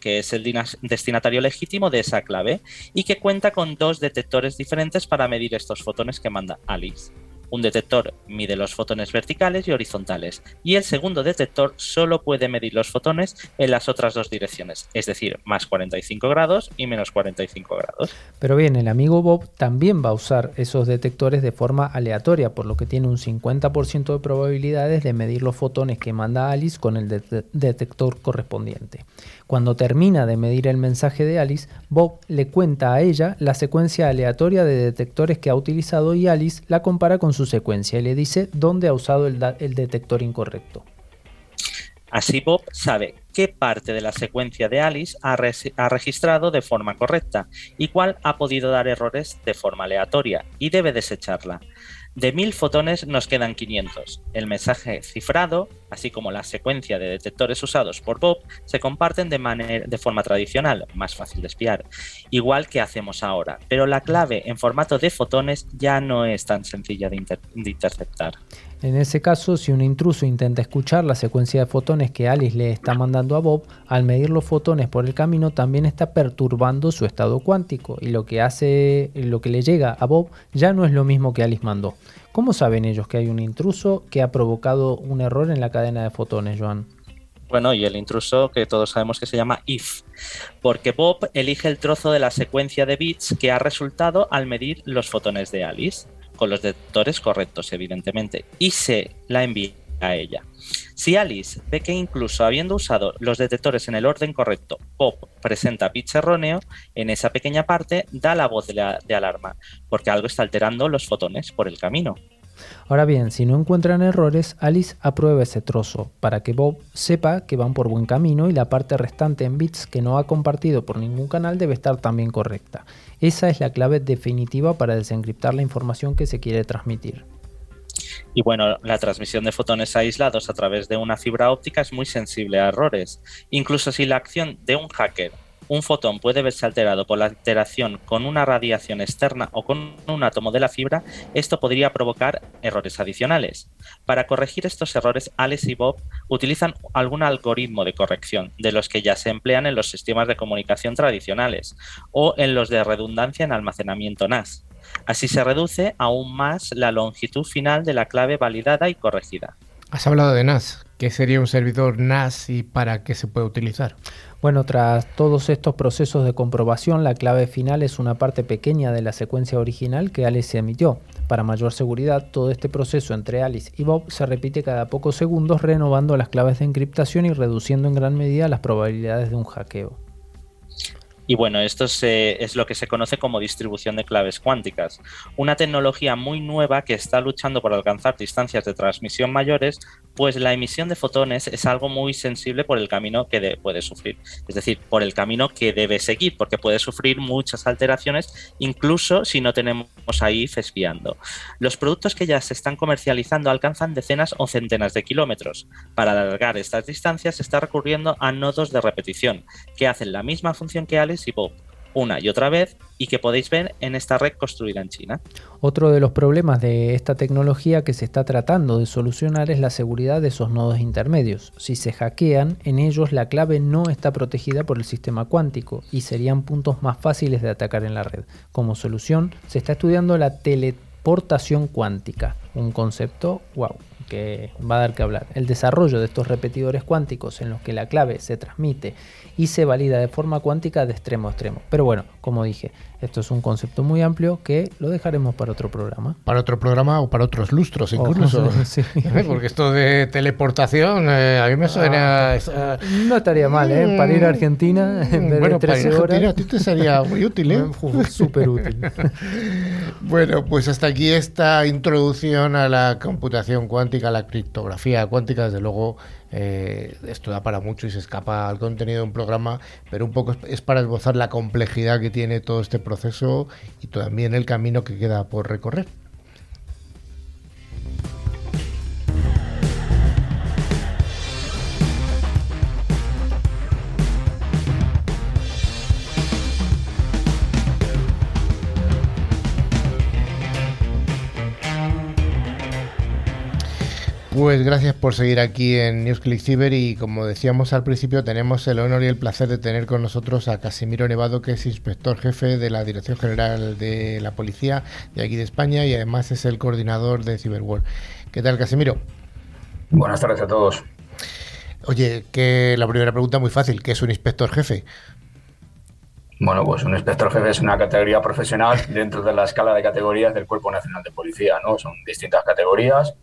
que es el destinatario legítimo de esa clave y que cuenta con dos detectores diferentes para medir estos fotones que manda Alice. Un detector mide los fotones verticales y horizontales, y el segundo detector solo puede medir los fotones en las otras dos direcciones, es decir, más 45 grados y menos 45 grados. Pero bien, el amigo Bob también va a usar esos detectores de forma aleatoria, por lo que tiene un 50% de probabilidades de medir los fotones que manda Alice con el detector correspondiente. Cuando termina de medir el mensaje de Alice, Bob le cuenta a ella la secuencia aleatoria de detectores que ha utilizado y Alice la compara con su secuencia y le dice dónde ha usado el, detector incorrecto. Así Bob sabe qué parte de la secuencia de Alice ha, ha, registrado de forma correcta y cuál ha podido dar errores de forma aleatoria y debe desecharla. De 1000 fotones nos quedan 500. El mensaje cifrado, así como la secuencia de detectores usados por Bob, se comparten de, manera, de forma tradicional, más fácil de espiar, igual que hacemos ahora, pero la clave en formato de fotones ya no es tan sencilla de interceptar. En ese caso, si un intruso intenta escuchar la secuencia de fotones que Alice le está mandando a Bob, al medir los fotones por el camino también está perturbando su estado cuántico y lo que hace, lo que le llega a Bob ya no es lo mismo que Alice mandó. ¿Cómo saben ellos que hay un intruso que ha provocado un error en la cadena de fotones, Joan? Bueno, y el intruso que todos sabemos que se llama if, porque Bob elige el trozo de la secuencia de bits que ha resultado al medir los fotones de Alice, con los detectores correctos, evidentemente, y se la envía a ella. Si Alice ve que incluso habiendo usado los detectores en el orden correcto, Bob presenta bits erróneo, en esa pequeña parte da la voz de, de alarma, porque algo está alterando los fotones por el camino. Ahora bien, si no encuentran errores, Alice aprueba ese trozo para que Bob sepa que van por buen camino y la parte restante en bits que no ha compartido por ningún canal debe estar también correcta. Esa es la clave definitiva para desencriptar la información que se quiere transmitir. Y bueno, la transmisión de fotones aislados a través de una fibra óptica es muy sensible a errores. Incluso si la acción de un hacker un fotón puede verse alterado por la interacción con una radiación externa o con un átomo de la fibra, esto podría provocar errores adicionales. Para corregir estos errores, Alice y Bob utilizan algún algoritmo de corrección, de los que ya se emplean en los sistemas de comunicación tradicionales o en los de redundancia en almacenamiento NAS. Así se reduce aún más la longitud final de la clave validada y corregida. Has hablado de NAS. ¿Qué sería un servidor NAS y para qué se puede utilizar? Bueno, tras todos estos procesos de comprobación, la clave final es una parte pequeña de la secuencia original que Alice emitió. Para mayor seguridad, todo este proceso entre Alice y Bob se repite cada pocos segundos renovando las claves de encriptación y reduciendo en gran medida las probabilidades de un hackeo. Y bueno, esto es lo que se conoce como distribución de claves cuánticas, una tecnología muy nueva que está luchando por alcanzar distancias de transmisión mayores, pues la emisión de fotones es algo muy sensible por el camino que puede sufrir, es decir, por el camino que debe seguir, porque puede sufrir muchas alteraciones, incluso si no tenemos ahí espiando. Los productos que ya se están comercializando alcanzan decenas o centenas de kilómetros. Para alargar estas distancias se está recurriendo a nodos de repetición, que hacen la misma función que Alice Bob, una y otra vez y que podéis ver en esta red construida en China. Otro de los problemas de esta tecnología que se está tratando de solucionar es la seguridad de esos nodos intermedios. Si se hackean, en ellos la clave no está protegida por el sistema cuántico y serían puntos más fáciles de atacar en la red. Como solución, se está estudiando la teleportación cuántica, un concepto wow que va a dar que hablar. El desarrollo de estos repetidores cuánticos en los que la clave se transmite y se valida de forma cuántica de extremo a extremo. Pero bueno, como dije, esto es un concepto muy amplio que lo dejaremos para otro programa. Para otro programa o para otros lustros incluso. Porque esto de teleportación eh, a mí me suena... Ah, no estaría mal, ¿eh? Para ir a Argentina en vez bueno, de 13 para ir a Argentina, a ti te sería muy útil, ¿eh? Súper útil. bueno, pues hasta aquí esta introducción a la computación cuántica, a la criptografía cuántica, desde luego eh, esto da para mucho y se escapa al contenido de un programa, pero un poco es para esbozar la complejidad que tiene todo este proceso y también el camino que queda por recorrer. Pues gracias por seguir aquí en NewsClick Cyber y como decíamos al principio tenemos el honor y el placer de tener con nosotros a Casimiro Nevado que es inspector jefe de la Dirección General de la Policía de aquí de España y además es el coordinador de Cyberworld. ¿Qué tal Casimiro? Buenas tardes a todos. Oye, que la primera pregunta muy fácil, ¿qué es un inspector jefe? Bueno, pues un inspector jefe es una categoría profesional dentro de la escala de categorías del Cuerpo Nacional de Policía, ¿no? Son distintas categorías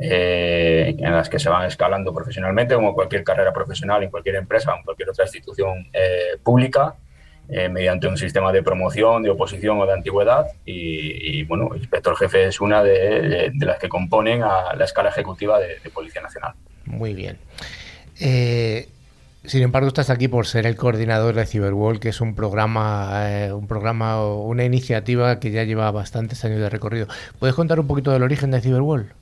eh, en las que se van escalando profesionalmente, como cualquier carrera profesional en cualquier empresa en cualquier otra institución eh, pública, eh, mediante un sistema de promoción, de oposición o de antigüedad. Y, bueno, inspector jefe es una de, las que componen a la escala ejecutiva de, Policía Nacional. Muy bien. sin embargo, estás aquí por ser el coordinador de Cyberwall, que es un programa, un programa, una iniciativa que ya lleva bastantes años de recorrido. ¿Puedes contar un poquito del origen de Cyberwall?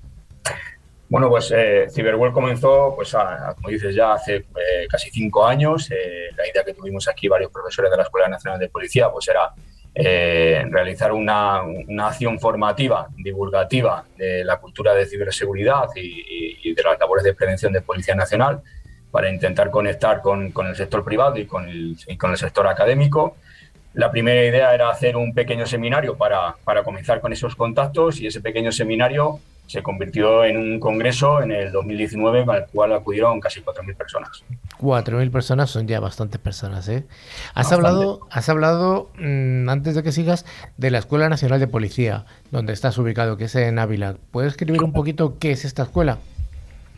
Bueno, pues eh, comenzó, pues como dices ya, hace eh, casi cinco años. Eh, la idea que tuvimos aquí varios profesores de la Escuela Nacional de Policía, pues era eh, realizar una, acción formativa, divulgativa de la cultura de ciberseguridad y, de las labores de prevención de Policía Nacional para intentar conectar con, el sector privado y con el, con el sector académico. La primera idea era hacer un pequeño seminario para, para comenzar con esos contactos y ese pequeño seminario se convirtió en un congreso en el 2019 al cual acudieron casi 4.000 personas. 4.000 personas son ya bastantes personas, ¿eh? Has hablado, has hablado mm, antes de que sigas, de la Escuela Nacional de Policía, donde estás ubicado, que es en Ávila. ¿Puedes escribir un poquito qué es esta escuela?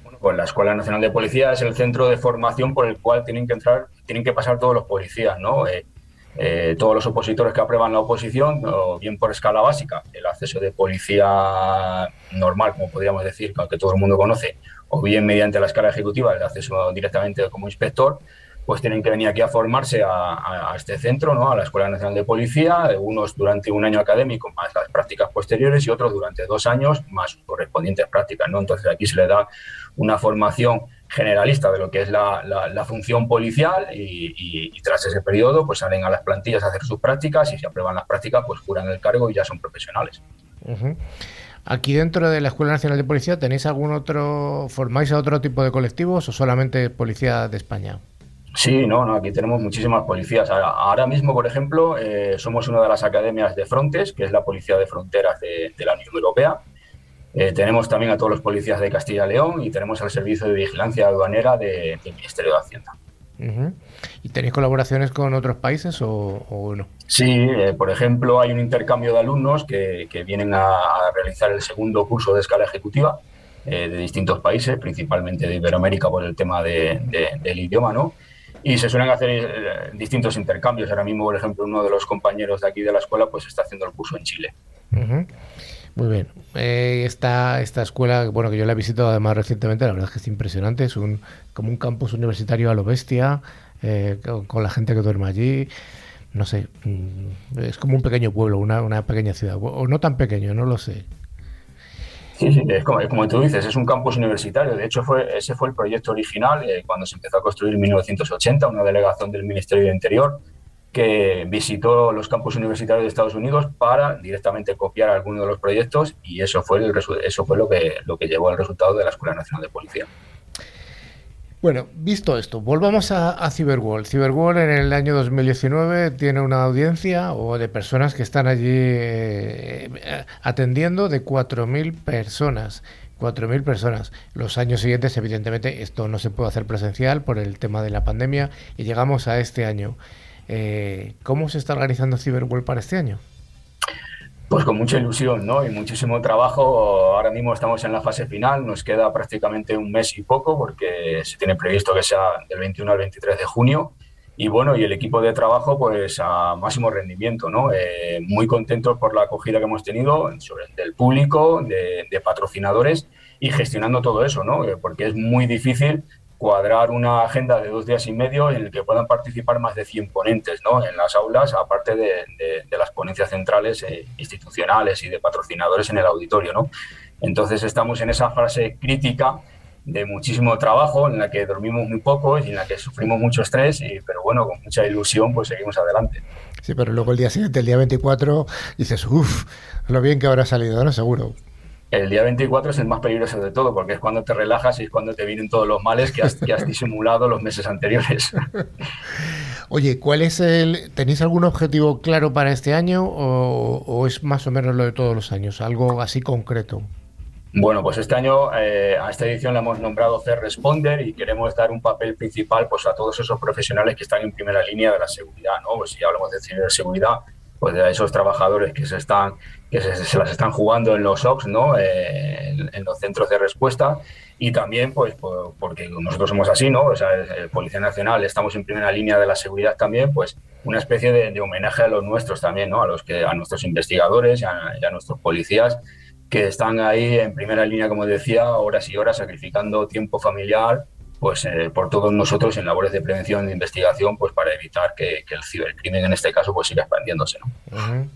Bueno, pues la Escuela Nacional de Policía es el centro de formación por el cual tienen que entrar, tienen que pasar todos los policías, ¿no? Eh, eh, todos los opositores que aprueban la oposición, o bien por escala básica, el acceso de policía normal, como podríamos decir, que todo el mundo conoce, o bien mediante la escala ejecutiva, el acceso directamente como inspector, pues tienen que venir aquí a formarse a, este centro, ¿no? a la Escuela Nacional de Policía, unos durante un año académico más las prácticas posteriores y otros durante dos años más correspondientes prácticas. ¿no? Entonces aquí se le da una formación generalista de lo que es la, función policial y, tras ese periodo pues salen a las plantillas a hacer sus prácticas y si aprueban las prácticas pues juran el cargo y ya son profesionales. Aquí dentro de la Escuela Nacional de Policía tenéis algún otro, formáis a otro tipo de colectivos o solamente policía de España? Sí, no, no, aquí tenemos muchísimas policías. Ahora mismo, por ejemplo, eh, somos una de las academias de Frontes, que es la Policía de Fronteras de la Unión Europea. Eh, tenemos también a todos los policías de Castilla y León y tenemos al Servicio de Vigilancia Aduanera del Ministerio de Hacienda. ¿Y tenéis colaboraciones con otros países o, no? Sí, eh, por ejemplo, hay un intercambio de alumnos que, vienen a, realizar el segundo curso de escala ejecutiva eh, de distintos países, principalmente de Iberoamérica por el tema del idioma, ¿no? Y se suelen hacer distintos intercambios. Ahora mismo, por ejemplo, uno de los compañeros de aquí de la escuela pues está haciendo el curso en Chile. Muy bien. Eh, esta, esta escuela, bueno, que yo la he visitado además recientemente, la verdad es que es impresionante. Es un, como un campus universitario a lo bestia, eh, con, la gente que duerme allí. No sé, mm, es como un pequeño pueblo, una, una pequeña ciudad. O no tan pequeño, no lo sé. Sí, sí, es como, como, tú dices, es un campus universitario. De hecho, fue, ese fue el proyecto original eh, cuando se empezó a construir en 1980, una delegación del Ministerio de Interior que visitó los campus universitarios de Estados Unidos para directamente copiar algunos de los proyectos y eso fue, el, eso fue lo, que, lo que llevó al resultado de la Escuela Nacional de Policía. Bueno, visto esto, volvamos a, a Cyberworld. Cyberworld en el año 2019 tiene una audiencia o de personas que están allí eh, atendiendo de 4.000 personas. 4.000 personas. Los años siguientes, evidentemente, esto no se puede hacer presencial por el tema de la pandemia y llegamos a este año. Eh, ¿Cómo se está organizando Cyberworld para este año? Pues con mucha ilusión ¿no? y muchísimo trabajo. Ahora mismo estamos en la fase final, nos queda prácticamente un mes y poco porque se tiene previsto que sea del 21 al 23 de junio. Y bueno, y el equipo de trabajo pues a máximo rendimiento, ¿no? Eh, muy contentos por la acogida que hemos tenido sobre, del público, de, de, patrocinadores y gestionando todo eso, ¿no? Eh, porque es muy difícil cuadrar una agenda de dos días y medio en el que puedan participar más de 100 ponentes ¿no? en las aulas, aparte de, las ponencias centrales eh, institucionales y de patrocinadores en el auditorio. ¿no? Entonces estamos en esa fase crítica de muchísimo trabajo, en la que dormimos muy poco y en la que sufrimos mucho estrés, y, pero bueno, con mucha ilusión pues seguimos adelante. Sí, pero luego el día siguiente, el día 24, dices, uff, lo bien que habrá salido, ¿no? Seguro. El día 24 es el más peligroso de todo, porque es cuando te relajas y es cuando te vienen todos los males que has, que has disimulado los meses anteriores. Oye, ¿cuál es el. ¿Tenéis algún objetivo claro para este año o, es más o menos lo de todos los años? Algo así concreto. Bueno, pues este año eh, a esta edición le hemos nombrado C Responder y queremos dar un papel principal pues, a todos esos profesionales que están en primera línea de la seguridad. ¿no? Pues si hablamos de ciberseguridad, pues a esos trabajadores que se están que se, las están jugando en los OPS, ¿no? Eh, en, los centros de respuesta y también pues porque nosotros somos así, ¿no? O sea, Policía Nacional estamos en primera línea de la seguridad también, pues una especie de, homenaje a los nuestros también, ¿no? A los que a nuestros investigadores y a, nuestros policías que están ahí en primera línea, como decía, horas y horas sacrificando tiempo familiar pues eh, por todos nosotros en labores de prevención e investigación pues para evitar que, el cibercrimen en este caso pues siga expandiéndose ¿no?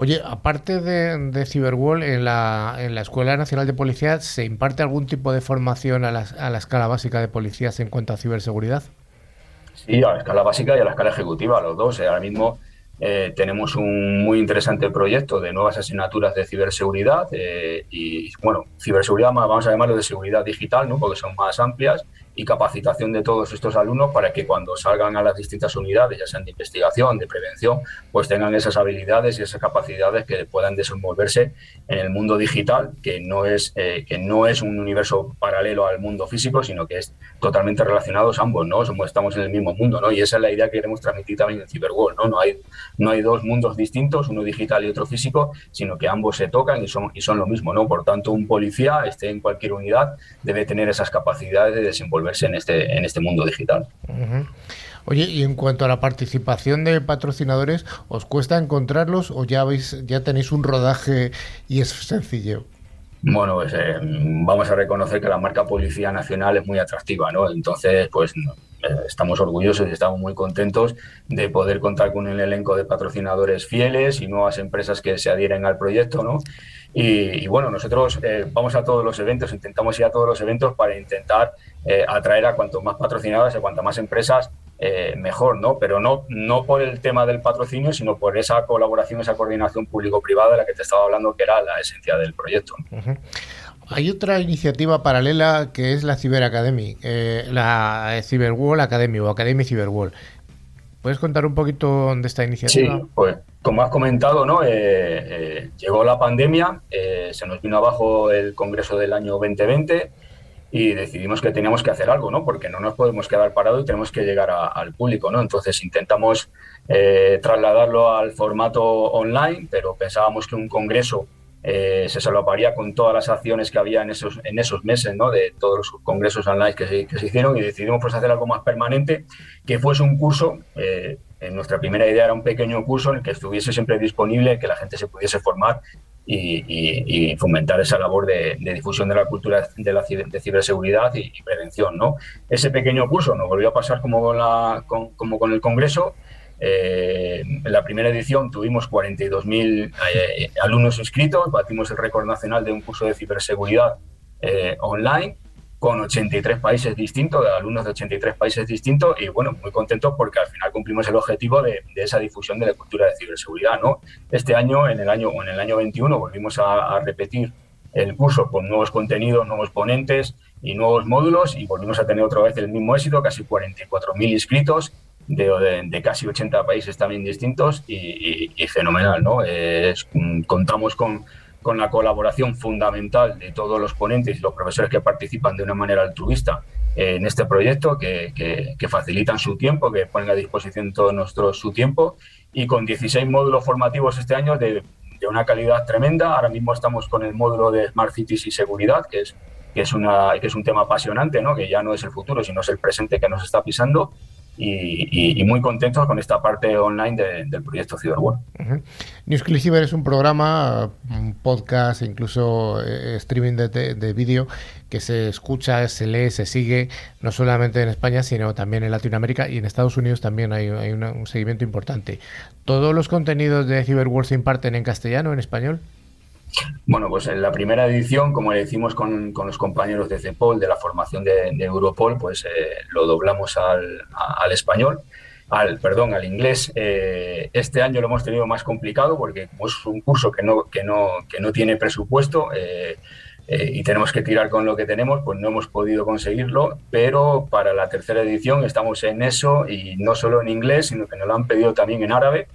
Oye, aparte de, de Cyberwall, en la, en la Escuela Nacional de Policía, ¿se imparte algún tipo de formación a la, a la escala básica de policías en cuanto a ciberseguridad? Sí, a la escala básica y a la escala ejecutiva, los dos. Eh, ahora mismo eh, tenemos un muy interesante proyecto de nuevas asignaturas de ciberseguridad eh, y, bueno, ciberseguridad, vamos a llamarlo de seguridad digital, ¿no? porque son más amplias y capacitación de todos estos alumnos para que cuando salgan a las distintas unidades, ya sean de investigación, de prevención, pues tengan esas habilidades y esas capacidades que puedan desenvolverse en el mundo digital, que no es, eh, que no es un universo paralelo al mundo físico, sino que es totalmente relacionados ambos, ¿no? Somos, estamos en el mismo mundo, ¿no? Y esa es la idea que queremos transmitir también en Cyberworld, ¿no? No hay, no hay dos mundos distintos, uno digital y otro físico, sino que ambos se tocan y son, y son lo mismo, ¿no? Por tanto, un policía, esté en cualquier unidad, debe tener esas capacidades de en este, en este mundo digital. Oye, y en cuanto a la participación de patrocinadores, ¿os cuesta encontrarlos o ya, habéis, ya tenéis un rodaje y es sencillo? Bueno, pues eh, vamos a reconocer que la marca Policía Nacional es muy atractiva, ¿no? Entonces, pues eh, estamos orgullosos y estamos muy contentos de poder contar con un elenco de patrocinadores fieles y nuevas empresas que se adhieren al proyecto, ¿no? Y, bueno, nosotros eh, vamos a todos los eventos, intentamos ir a todos los eventos para intentar eh, atraer a cuanto más patrocinadas y a cuantas más empresas eh, mejor, ¿no? Pero no, no por el tema del patrocinio, sino por esa colaboración, esa coordinación público-privada de la que te estaba hablando, que era la esencia del proyecto. Hay otra iniciativa paralela que es la Cyber Academy, la Cyberwall Academy o Academy Cyberwall. ¿Puedes contar un poquito de esta iniciativa? Sí, pues como has comentado, ¿no? Eh, eh, llegó la pandemia, eh, se nos vino abajo el Congreso del año 2020 y decidimos que teníamos que hacer algo, ¿no? Porque no nos podemos quedar parados y tenemos que llegar al público, ¿no? Entonces intentamos trasladarlo al formato online, pero pensábamos que un congreso se salvaría con todas las acciones que había en esos, en esos meses, ¿no? De todos los congresos online que se, que se hicieron y decidimos pues hacer algo más permanente, que fuese un curso en nuestra primera idea era un pequeño curso en el que estuviese siempre disponible, que la gente se pudiese formar y, fomentar esa labor de, difusión de la cultura de la ciberseguridad y, prevención. ¿no? Ese pequeño curso nos volvió a pasar como la, como con el Congreso. Eh, en la primera edición tuvimos 42.000 eh, alumnos inscritos, batimos el récord nacional de un curso de ciberseguridad eh, online con 83 países distintos, de alumnos de 83 países distintos, y bueno, muy contentos porque al final cumplimos el objetivo de, esa difusión de la cultura de ciberseguridad. Este año, en el año, en el año 21, volvimos a, repetir el curso con nuevos contenidos, nuevos ponentes y nuevos módulos, y volvimos a tener otra vez el mismo éxito, casi 44.000 inscritos. De, casi 80 países también distintos y, fenomenal, ¿no? contamos con, con la colaboración fundamental de todos los ponentes y los profesores que participan de una manera altruista en este proyecto, que, facilitan su tiempo, que ponen a disposición todo nuestro su tiempo, y con 16 módulos formativos este año de, una calidad tremenda. Ahora mismo estamos con el módulo de Smart Cities y seguridad, que es, que es, una, que es un tema apasionante, ¿no? que ya no es el futuro, sino es el presente que nos está pisando y, muy contentos con esta parte online del proyecto CyberWorld. Uh es un programa, un podcast, incluso eh, streaming de, vídeo que se escucha, se lee, se sigue, no solamente en España, sino también en Latinoamérica y en Estados Unidos también hay, un seguimiento importante. ¿Todos los contenidos de CyberWorld se imparten en castellano, en español? Bueno, pues en la primera edición, como le decimos con, los compañeros de CEPOL, de la formación de, Europol, pues eh, lo doblamos al, español, al, perdón, al inglés. Eh, este año lo hemos tenido más complicado porque como es un curso que no, que no, que no tiene presupuesto eh, y tenemos que tirar con lo que tenemos, pues no hemos podido conseguirlo, pero para la tercera edición estamos en eso y no solo en inglés, sino que nos lo han pedido también en árabe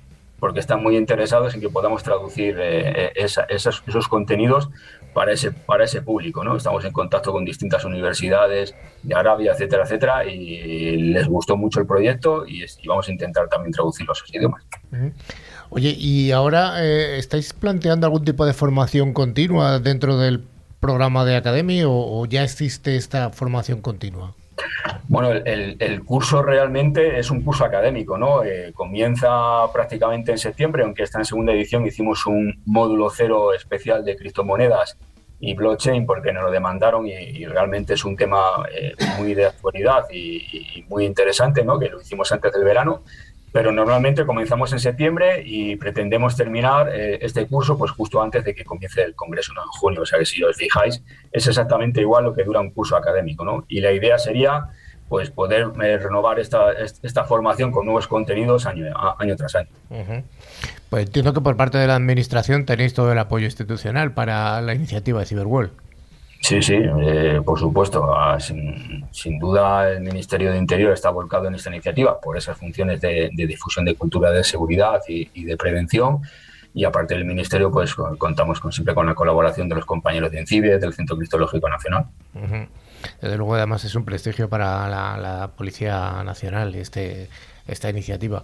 porque están muy interesados en que podamos traducir eh, eh, esos, contenidos para ese, para ese público. ¿no? Estamos en contacto con distintas universidades de Arabia, etcétera, etcétera, y les gustó mucho el proyecto y, vamos a intentar también traducir los idiomas. Oye, ¿y ahora eh, estáis planteando algún tipo de formación continua dentro del programa de Academy o ya existe esta formación continua? Bueno, el, curso realmente es un curso académico, ¿no? Eh, comienza prácticamente en septiembre, aunque está en segunda edición, hicimos un módulo cero especial de criptomonedas y blockchain porque nos lo demandaron y, realmente es un tema eh, muy de actualidad y, y, muy interesante, ¿no? Que lo hicimos antes del verano pero normalmente comenzamos en septiembre y pretendemos terminar eh, este curso pues justo antes de que comience el congreso, ¿no? en junio. O sea que si os fijáis, es exactamente igual lo que dura un curso académico. ¿no? Y la idea sería pues poder eh, renovar esta, esta formación con nuevos contenidos año, tras año. Pues entiendo que por parte de la administración tenéis todo el apoyo institucional para la iniciativa de Cyberworld. Sí, sí, eh, por supuesto. Ah, sin, duda el Ministerio de Interior está volcado en esta iniciativa por esas funciones de, difusión de cultura de seguridad y, de prevención. Y aparte del Ministerio, pues contamos con, siempre con la colaboración de los compañeros de ENCIBE, del Centro Cristológico Nacional. Desde luego, además, es un prestigio para la, Policía Nacional este, esta iniciativa.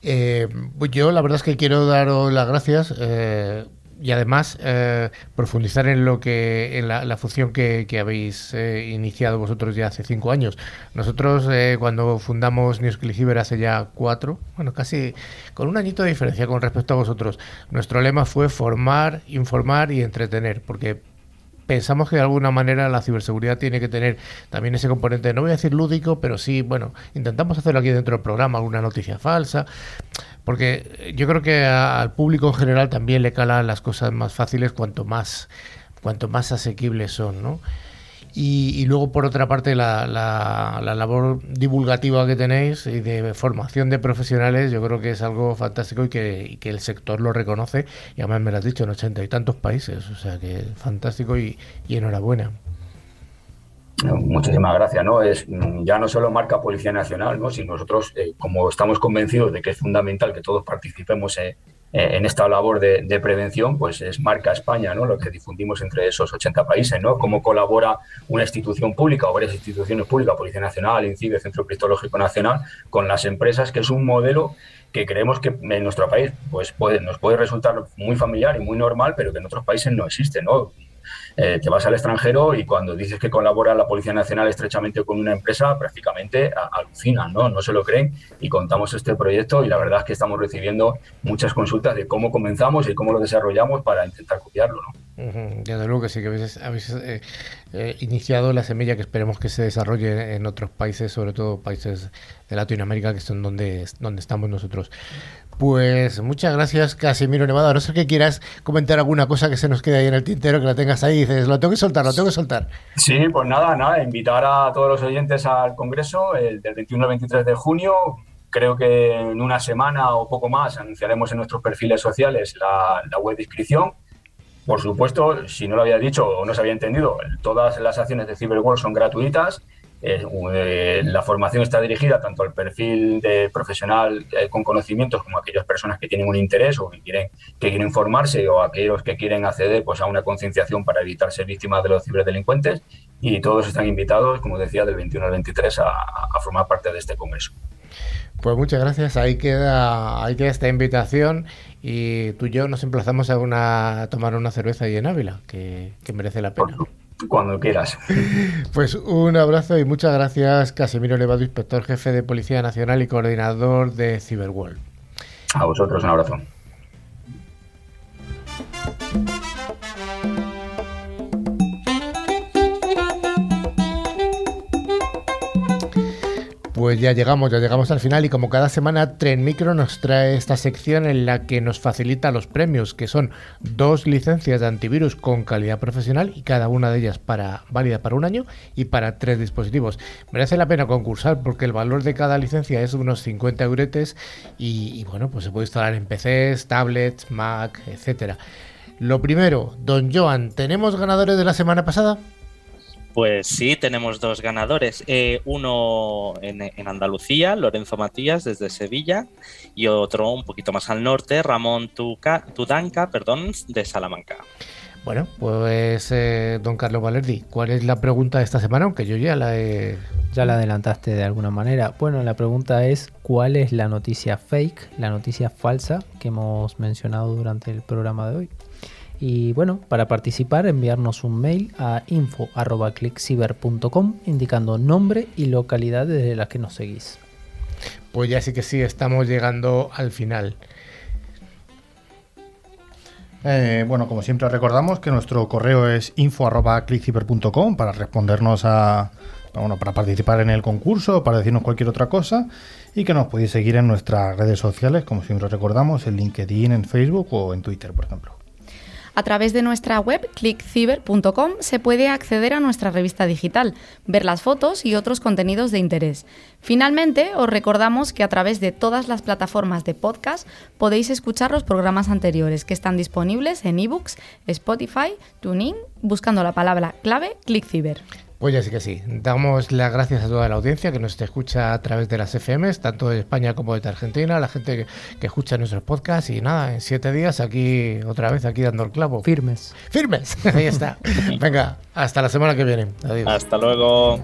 Eh, yo la verdad es que quiero daros las gracias. Eh, y además eh, profundizar en lo que en la, función que, habéis eh, iniciado vosotros ya hace cinco años. Nosotros eh, cuando fundamos Newsclick hace ya cuatro, bueno casi con un añito de diferencia con respecto a vosotros, nuestro lema fue formar, informar y entretener, porque pensamos que de alguna manera la ciberseguridad tiene que tener también ese componente, no voy a decir lúdico, pero sí, bueno, intentamos hacerlo aquí dentro del programa, alguna noticia falsa, porque yo creo que al público en general también le calan las cosas más fáciles cuanto más, cuanto más asequibles son, ¿no? Y, luego, por otra parte, la, la, labor divulgativa que tenéis y de formación de profesionales, yo creo que es algo fantástico y que, el sector lo reconoce. Y además me lo has dicho, en ochenta y tantos países. O sea que fantástico y, enhorabuena. Muchísimas gracias. ¿no? Es, ya no solo marca Policía Nacional, ¿no? sino nosotros, eh, como estamos convencidos de que es fundamental que todos participemos eh, en esta labor de, prevención, pues es marca España, ¿no? Lo que difundimos entre esos 80 países, ¿no? Cómo colabora una institución pública o varias instituciones públicas, Policía Nacional, INCIBE, Centro Cristológico Nacional, con las empresas, que es un modelo que creemos que en nuestro país pues puede, nos puede resultar muy familiar y muy normal, pero que en otros países no existe, ¿no? Eh, te vas al extranjero y cuando dices que colabora la Policía Nacional estrechamente con una empresa, prácticamente alucinan, ¿no? No se lo creen y contamos este proyecto y la verdad es que estamos recibiendo muchas consultas de cómo comenzamos y cómo lo desarrollamos para intentar copiarlo, ¿no? Desde luego que sí, que habéis, eh, eh, iniciado la semilla que esperemos que se desarrolle en otros países, sobre todo países de Latinoamérica, que son donde, donde estamos nosotros. Pues muchas gracias, Casimiro Nevada. no sé que quieras comentar alguna cosa que se nos quede ahí en el tintero, que la tengas ahí y dices, lo tengo que soltar, lo tengo que soltar. Sí, pues nada, nada, invitar a todos los oyentes al Congreso el del 21 al 23 de junio. Creo que en una semana o poco más anunciaremos en nuestros perfiles sociales la, la web de inscripción por supuesto, si no lo había dicho o no se había entendido, todas las acciones de Cyberworld son gratuitas. Eh, eh, la formación está dirigida tanto al perfil de profesional eh, con conocimientos como a aquellas personas que tienen un interés o que quieren, que quieren formarse o aquellos que quieren acceder pues, a una concienciación para evitar ser víctimas de los ciberdelincuentes. Y todos están invitados, como decía, del 21 al 23 a, a formar parte de este congreso. Pues muchas gracias. Ahí queda, ahí queda esta invitación y tú y yo nos emplazamos a, una, tomar una cerveza ahí en Ávila, que, merece la pena. Cuando quieras. Pues un abrazo y muchas gracias, Casimiro Levado, inspector jefe de Policía Nacional y coordinador de Cyberworld. A vosotros un abrazo. Pues ya llegamos, ya llegamos al final y como cada semana Tren Micro nos trae esta sección en la que nos facilita los premios, que son dos licencias de antivirus con calidad profesional y cada una de ellas para válida para un año y para tres dispositivos. Merece la pena concursar porque el valor de cada licencia es unos 50 euretes y, y bueno, pues se puede instalar en PCs, tablets, Mac, etcétera. Lo primero, don Joan, ¿tenemos ganadores de la semana pasada? Pues sí, tenemos dos ganadores. Eh, uno en, Andalucía, Lorenzo Matías desde Sevilla, y otro un poquito más al norte, Ramón Tudanca, perdón, de Salamanca. Bueno, pues eh, don Carlos Valerdi, ¿cuál es la pregunta de esta semana? Aunque yo ya la he... Ya la adelantaste de alguna manera. Bueno, la pregunta es, ¿cuál es la noticia fake, la noticia falsa que hemos mencionado durante el programa de hoy? Y bueno, para participar enviarnos un mail a info.clickciber.com indicando nombre y localidad desde la que nos seguís. Pues ya sí que sí, estamos llegando al final. Eh, bueno, como siempre recordamos que nuestro correo es info.clickciber.com para respondernos a, bueno, para participar en el concurso, para decirnos cualquier otra cosa y que nos podéis seguir en nuestras redes sociales, como siempre recordamos, en LinkedIn, en Facebook o en Twitter, por ejemplo. A través de nuestra web clickciber.com se puede acceder a nuestra revista digital, ver las fotos y otros contenidos de interés. Finalmente, os recordamos que a través de todas las plataformas de podcast podéis escuchar los programas anteriores que están disponibles en ebooks, Spotify, TuneIn, buscando la palabra clave ClickCiber. Pues ya sí que sí. Damos las gracias a toda la audiencia que nos escucha a través de las FMs, tanto de España como de Argentina, la gente que, que escucha nuestros podcasts y nada, en siete días aquí, otra vez aquí dando el clavo. Firmes. ¡Firmes! Ahí está. Venga, hasta la semana que viene. Adiós. Hasta luego.